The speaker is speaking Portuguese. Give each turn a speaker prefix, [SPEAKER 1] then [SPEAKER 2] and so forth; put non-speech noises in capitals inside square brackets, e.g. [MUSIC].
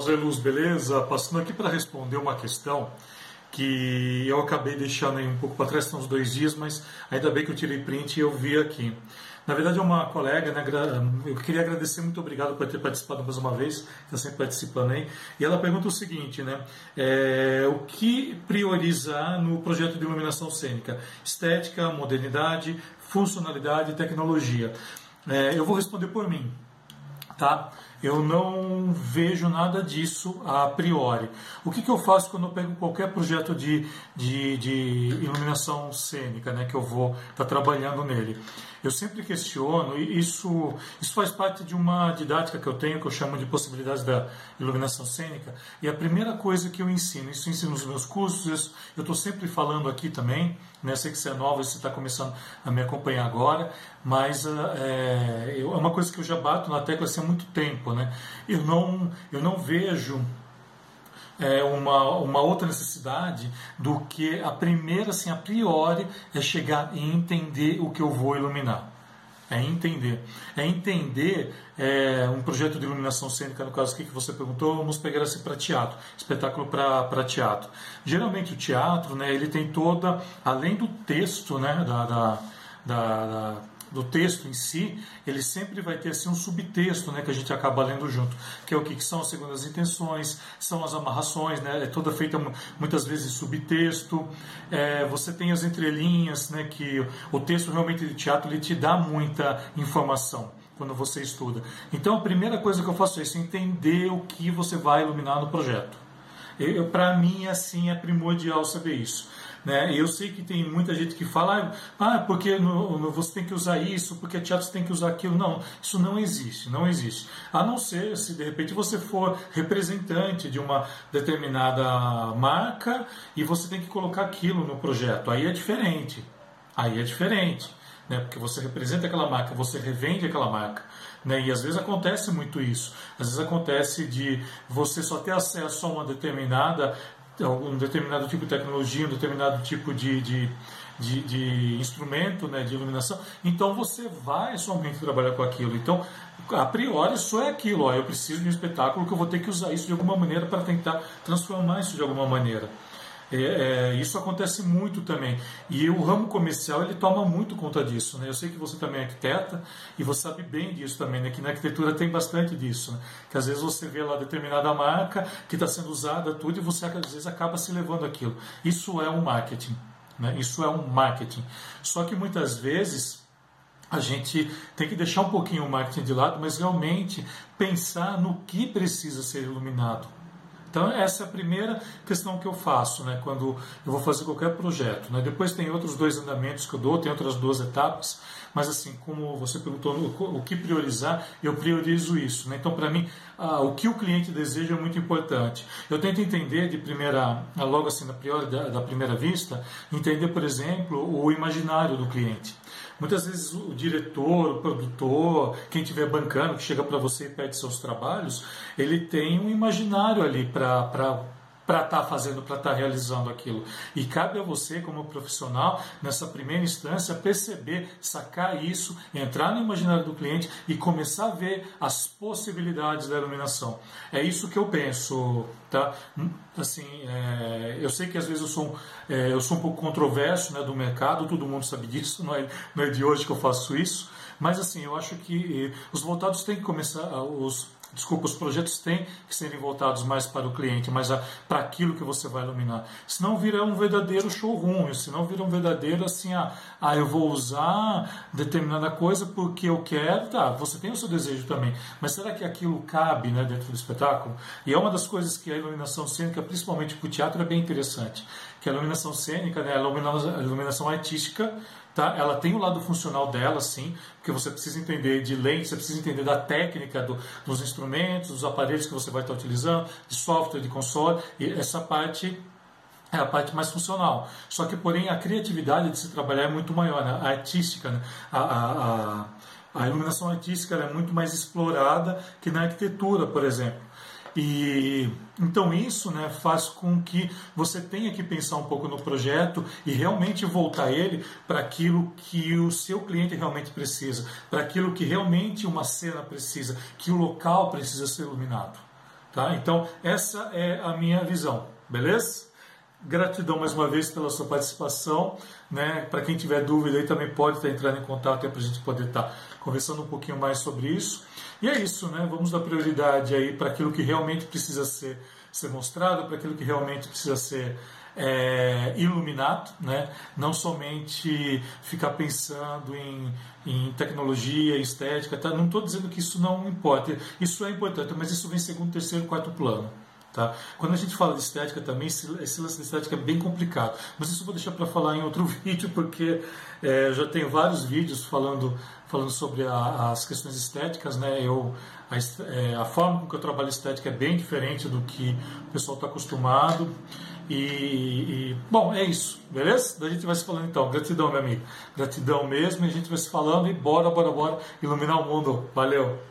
[SPEAKER 1] Zé Luz, beleza? Passando aqui para responder uma questão que eu acabei deixando aí um pouco para trás, são uns dois dias, mas ainda bem que eu tirei print e eu vi aqui. Na verdade é uma colega, né, eu queria agradecer, muito obrigado por ter participado mais uma vez, está sempre participando aí, e ela pergunta o seguinte, né, é, o que priorizar no projeto de iluminação cênica? Estética, modernidade, funcionalidade e tecnologia. É, eu vou responder por mim, tá? Eu não vejo nada disso a priori. O que, que eu faço quando eu pego qualquer projeto de, de, de iluminação cênica, né, que eu vou estar tá trabalhando nele? Eu sempre questiono, e isso, isso faz parte de uma didática que eu tenho, que eu chamo de possibilidades da iluminação cênica, e a primeira coisa que eu ensino, isso eu ensino nos meus cursos, eu estou sempre falando aqui também, né, sei que você é nova, você está começando a me acompanhar agora, mas é, é uma coisa que eu já bato na tecla assim, há muito tempo. Né? Eu, não, eu não vejo é, uma, uma outra necessidade do que a primeira, assim, a priori, é chegar e entender o que eu vou iluminar. É entender. É entender é, um projeto de iluminação cênica, no caso aqui que você perguntou, vamos pegar assim para teatro, espetáculo para teatro. Geralmente o teatro, né, ele tem toda, além do texto, né, da, da, da do texto em si, ele sempre vai ter assim, um subtexto né, que a gente acaba lendo junto, que é o que, que são as segundas intenções, são as amarrações, né, é toda feita muitas vezes subtexto, é, você tem as entrelinhas, né, que o texto realmente de teatro ele te dá muita informação quando você estuda. Então a primeira coisa que eu faço é isso, entender o que você vai iluminar no projeto. Para mim, assim, é primordial saber isso. Né? Eu sei que tem muita gente que fala, ah, porque no, no, você tem que usar isso, porque teatro você tem que usar aquilo. Não, isso não existe, não existe. A não ser se de repente você for representante de uma determinada marca e você tem que colocar aquilo no projeto. Aí é diferente. Aí é diferente. Né? Porque você representa aquela marca, você revende aquela marca. Né? E às vezes acontece muito isso. Às vezes acontece de você só ter acesso a uma determinada um determinado tipo de tecnologia, um determinado tipo de, de, de, de instrumento né, de iluminação, então você vai somente trabalhar com aquilo. Então, a priori, só é aquilo. Ó, eu preciso de um espetáculo que eu vou ter que usar isso de alguma maneira para tentar transformar isso de alguma maneira. É, é, isso acontece muito também. E o ramo comercial ele toma muito conta disso. Né? Eu sei que você também é arquiteta e você sabe bem disso também, né? que na arquitetura tem bastante disso. Né? Que às vezes você vê lá determinada marca que está sendo usada, tudo, e você às vezes acaba se levando aquilo. Isso é um marketing. Né? Isso é um marketing. Só que muitas vezes a gente tem que deixar um pouquinho o marketing de lado, mas realmente pensar no que precisa ser iluminado então, essa é a primeira questão que eu faço né, quando eu vou fazer qualquer projeto. Né? Depois tem outros dois andamentos que eu dou, tem outras duas etapas, mas assim, como você perguntou o que priorizar, eu priorizo isso. Né? Então, para mim, ah, o que o cliente deseja é muito importante. Eu tento entender de primeira, logo assim, na priori, da, da primeira vista, entender, por exemplo, o imaginário do cliente. Muitas vezes o diretor, o produtor, quem estiver bancando, que chega para você e pede seus trabalhos, ele tem um imaginário ali para para estar tá fazendo, para estar tá realizando aquilo. E cabe a você, como profissional, nessa primeira instância, perceber, sacar isso, entrar no imaginário do cliente e começar a ver as possibilidades da iluminação. É isso que eu penso, tá? Assim, é, eu sei que às vezes eu sou, é, eu sou um pouco controverso né, do mercado, todo mundo sabe disso, não é, não é de hoje que eu faço isso, mas assim, eu acho que os voltados têm que começar, os Desculpa, os projetos têm que serem voltados mais para o cliente, mais para aquilo que você vai iluminar. Senão vira um verdadeiro showroom, senão vira um verdadeiro assim, ah, ah, eu vou usar determinada coisa porque eu quero, tá, você tem o seu desejo também, mas será que aquilo cabe né, dentro do espetáculo? E é uma das coisas que a iluminação cênica, principalmente para o teatro, é bem interessante, que a iluminação cênica, né, a iluminação artística, Tá? Ela tem o lado funcional dela, sim, porque você precisa entender de lente, você precisa entender da técnica do, dos instrumentos, dos aparelhos que você vai estar utilizando, de software, de console, e essa parte é a parte mais funcional. Só que, porém, a criatividade de se trabalhar é muito maior, né? a artística, né? a, a, a, a iluminação artística é muito mais explorada que na arquitetura, por exemplo. E então isso né, faz com que você tenha que pensar um pouco no projeto e realmente voltar ele para aquilo que o seu cliente realmente precisa, para aquilo que realmente uma cena precisa, que o local precisa ser iluminado. Tá? Então, essa é a minha visão, beleza? Gratidão mais uma vez pela sua participação. Né? Para quem tiver dúvida aí também pode estar entrando em contato para a gente poder estar conversando um pouquinho mais sobre isso. E é isso, né? Vamos dar prioridade aí para aquilo que realmente precisa ser, ser mostrado, para aquilo que realmente precisa ser é, iluminado, né? não somente ficar pensando em, em tecnologia, estética. Tá? Não estou dizendo que isso não importa, isso é importante, mas isso vem segundo, terceiro, quarto plano. Tá? Quando a gente fala de estética também, esse, lance de estética é bem complicado. Mas isso eu vou deixar para falar em outro [LAUGHS] vídeo, porque é, eu já tenho vários vídeos falando, falando sobre a, as questões estéticas. Né? Eu, a, é, a forma com que eu trabalho estética é bem diferente do que o pessoal está acostumado. E, e, bom, é isso, beleza? A gente vai se falando então. Gratidão, meu amigo. Gratidão mesmo. E a gente vai se falando e bora, bora, bora iluminar o mundo. Valeu!